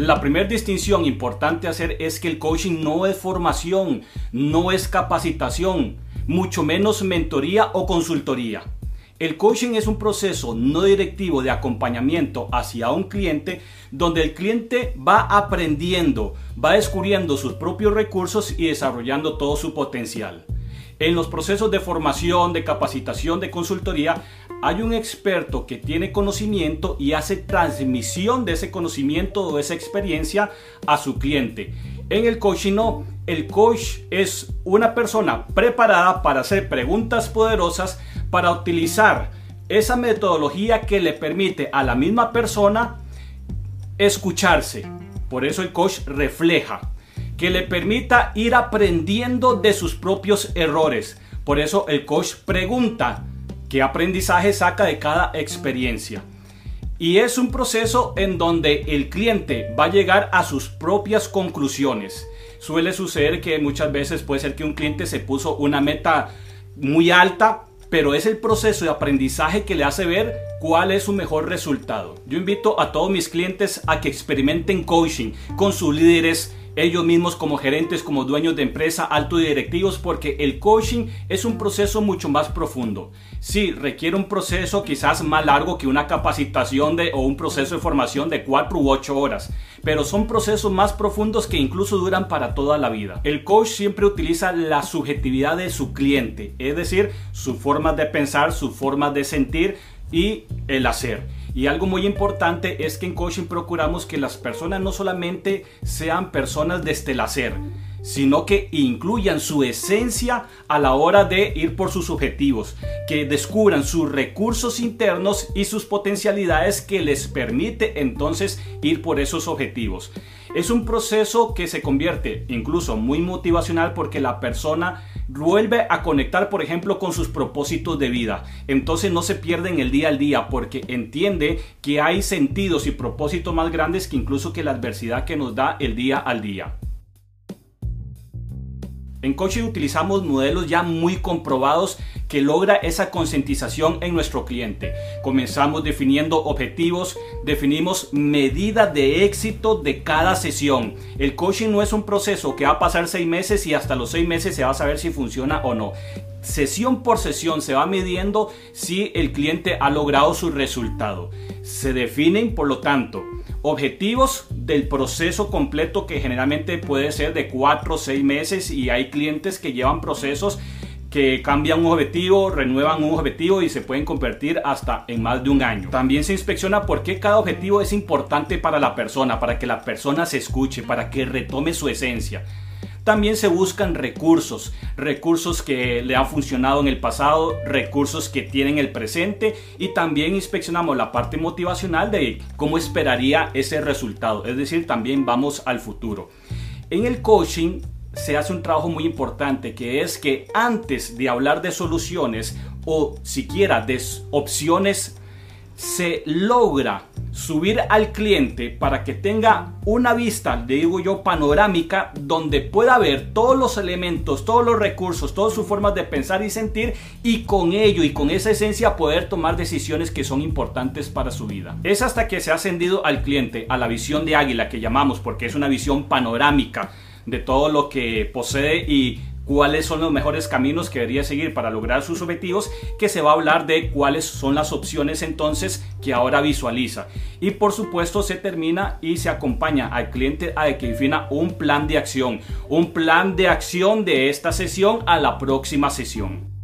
La primera distinción importante hacer es que el coaching no es formación, no es capacitación, mucho menos mentoría o consultoría. El coaching es un proceso no directivo de acompañamiento hacia un cliente donde el cliente va aprendiendo, va descubriendo sus propios recursos y desarrollando todo su potencial. En los procesos de formación, de capacitación, de consultoría, hay un experto que tiene conocimiento y hace transmisión de ese conocimiento o esa experiencia a su cliente. En el coaching no, el coach es una persona preparada para hacer preguntas poderosas, para utilizar esa metodología que le permite a la misma persona escucharse. Por eso el coach refleja que le permita ir aprendiendo de sus propios errores. Por eso el coach pregunta qué aprendizaje saca de cada experiencia. Y es un proceso en donde el cliente va a llegar a sus propias conclusiones. Suele suceder que muchas veces puede ser que un cliente se puso una meta muy alta, pero es el proceso de aprendizaje que le hace ver cuál es su mejor resultado. Yo invito a todos mis clientes a que experimenten coaching con sus líderes, ellos mismos como gerentes, como dueños de empresa, altos directivos, porque el coaching es un proceso mucho más profundo. Sí, requiere un proceso quizás más largo que una capacitación de, o un proceso de formación de 4 u 8 horas, pero son procesos más profundos que incluso duran para toda la vida. El coach siempre utiliza la subjetividad de su cliente, es decir, su forma de pensar, su forma de sentir y el hacer. Y algo muy importante es que en coaching procuramos que las personas no solamente sean personas desde el hacer, sino que incluyan su esencia a la hora de ir por sus objetivos, que descubran sus recursos internos y sus potencialidades que les permite entonces ir por esos objetivos. Es un proceso que se convierte incluso muy motivacional porque la persona vuelve a conectar, por ejemplo, con sus propósitos de vida. Entonces no se pierde en el día al día porque entiende que hay sentidos y propósitos más grandes que incluso que la adversidad que nos da el día al día. En coaching utilizamos modelos ya muy comprobados que logra esa concientización en nuestro cliente. Comenzamos definiendo objetivos, definimos medidas de éxito de cada sesión. El coaching no es un proceso que va a pasar seis meses y hasta los seis meses se va a saber si funciona o no sesión por sesión se va midiendo si el cliente ha logrado su resultado. Se definen, por lo tanto, objetivos del proceso completo que generalmente puede ser de 4 o 6 meses y hay clientes que llevan procesos que cambian un objetivo, renuevan un objetivo y se pueden convertir hasta en más de un año. También se inspecciona por qué cada objetivo es importante para la persona, para que la persona se escuche, para que retome su esencia. También se buscan recursos, recursos que le han funcionado en el pasado, recursos que tienen el presente y también inspeccionamos la parte motivacional de cómo esperaría ese resultado, es decir, también vamos al futuro. En el coaching se hace un trabajo muy importante que es que antes de hablar de soluciones o siquiera de opciones se logra subir al cliente para que tenga una vista, digo yo, panorámica, donde pueda ver todos los elementos, todos los recursos, todas sus formas de pensar y sentir, y con ello y con esa esencia poder tomar decisiones que son importantes para su vida. Es hasta que se ha ascendido al cliente a la visión de águila que llamamos, porque es una visión panorámica de todo lo que posee y cuáles son los mejores caminos que debería seguir para lograr sus objetivos, que se va a hablar de cuáles son las opciones entonces que ahora visualiza. Y por supuesto se termina y se acompaña al cliente a que defina un plan de acción, un plan de acción de esta sesión a la próxima sesión.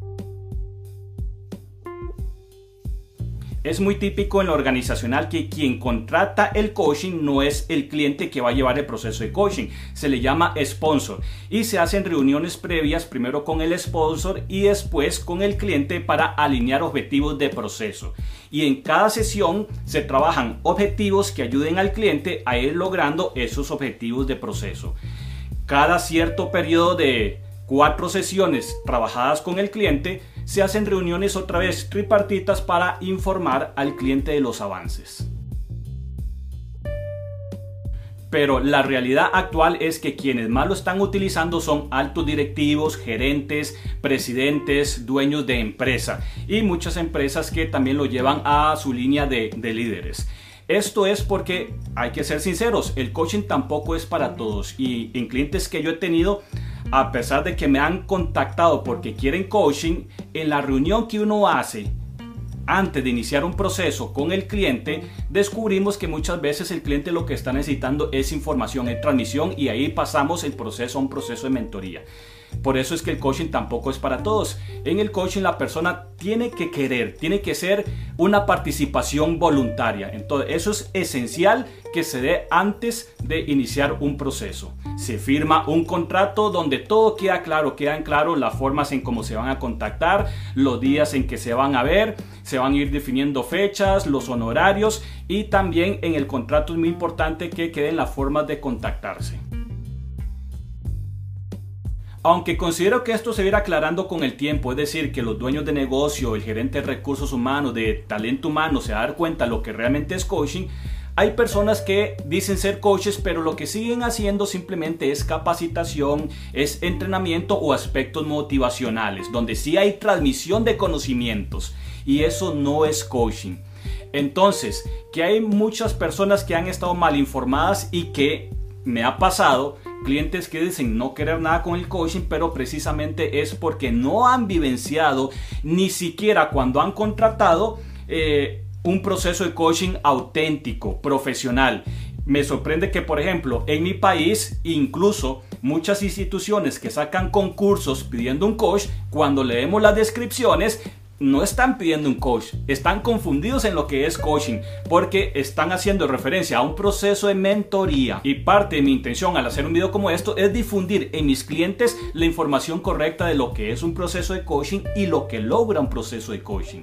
Es muy típico en lo organizacional que quien contrata el coaching no es el cliente que va a llevar el proceso de coaching. Se le llama sponsor y se hacen reuniones previas primero con el sponsor y después con el cliente para alinear objetivos de proceso. Y en cada sesión se trabajan objetivos que ayuden al cliente a ir logrando esos objetivos de proceso. Cada cierto periodo de cuatro sesiones trabajadas con el cliente, se hacen reuniones otra vez tripartitas para informar al cliente de los avances. Pero la realidad actual es que quienes más lo están utilizando son altos directivos, gerentes, presidentes, dueños de empresa y muchas empresas que también lo llevan a su línea de, de líderes. Esto es porque hay que ser sinceros, el coaching tampoco es para todos y en clientes que yo he tenido, a pesar de que me han contactado porque quieren coaching, en la reunión que uno hace antes de iniciar un proceso con el cliente, descubrimos que muchas veces el cliente lo que está necesitando es información, en transmisión y ahí pasamos el proceso a un proceso de mentoría. Por eso es que el coaching tampoco es para todos. En el coaching la persona tiene que querer, tiene que ser una participación voluntaria. Entonces, eso es esencial que se dé antes de iniciar un proceso. Se firma un contrato donde todo queda claro, quedan claro las formas en cómo se van a contactar, los días en que se van a ver, se van a ir definiendo fechas, los honorarios y también en el contrato es muy importante que queden las formas de contactarse. Aunque considero que esto se irá aclarando con el tiempo, es decir, que los dueños de negocio, el gerente de recursos humanos, de talento humano, se va a dar cuenta de lo que realmente es coaching, hay personas que dicen ser coaches, pero lo que siguen haciendo simplemente es capacitación, es entrenamiento o aspectos motivacionales, donde sí hay transmisión de conocimientos y eso no es coaching. Entonces, que hay muchas personas que han estado mal informadas y que me ha pasado clientes que dicen no querer nada con el coaching, pero precisamente es porque no han vivenciado ni siquiera cuando han contratado eh, un proceso de coaching auténtico, profesional. Me sorprende que, por ejemplo, en mi país, incluso muchas instituciones que sacan concursos pidiendo un coach, cuando leemos las descripciones, no están pidiendo un coach, están confundidos en lo que es coaching, porque están haciendo referencia a un proceso de mentoría. Y parte de mi intención al hacer un video como esto es difundir en mis clientes la información correcta de lo que es un proceso de coaching y lo que logra un proceso de coaching.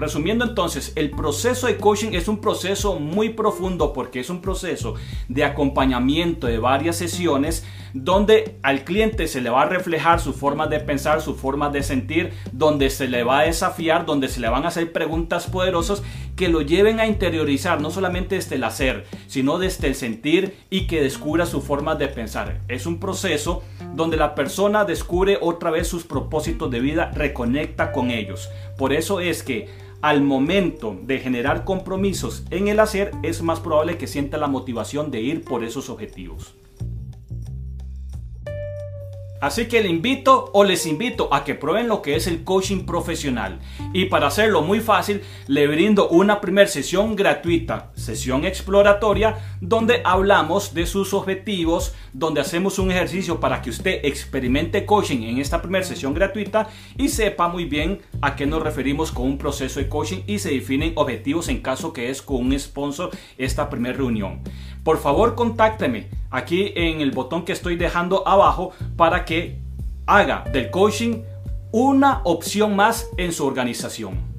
Resumiendo entonces, el proceso de coaching es un proceso muy profundo porque es un proceso de acompañamiento de varias sesiones donde al cliente se le va a reflejar su forma de pensar, su forma de sentir, donde se le va a desafiar, donde se le van a hacer preguntas poderosas que lo lleven a interiorizar no solamente desde el hacer, sino desde el sentir y que descubra su forma de pensar. Es un proceso donde la persona descubre otra vez sus propósitos de vida, reconecta con ellos. Por eso es que al momento de generar compromisos en el hacer, es más probable que sienta la motivación de ir por esos objetivos. Así que le invito o les invito a que prueben lo que es el coaching profesional. Y para hacerlo muy fácil, le brindo una primera sesión gratuita, sesión exploratoria, donde hablamos de sus objetivos, donde hacemos un ejercicio para que usted experimente coaching en esta primera sesión gratuita y sepa muy bien a qué nos referimos con un proceso de coaching y se definen objetivos en caso que es con un sponsor esta primera reunión. Por favor, contácteme aquí en el botón que estoy dejando abajo para que haga del coaching una opción más en su organización.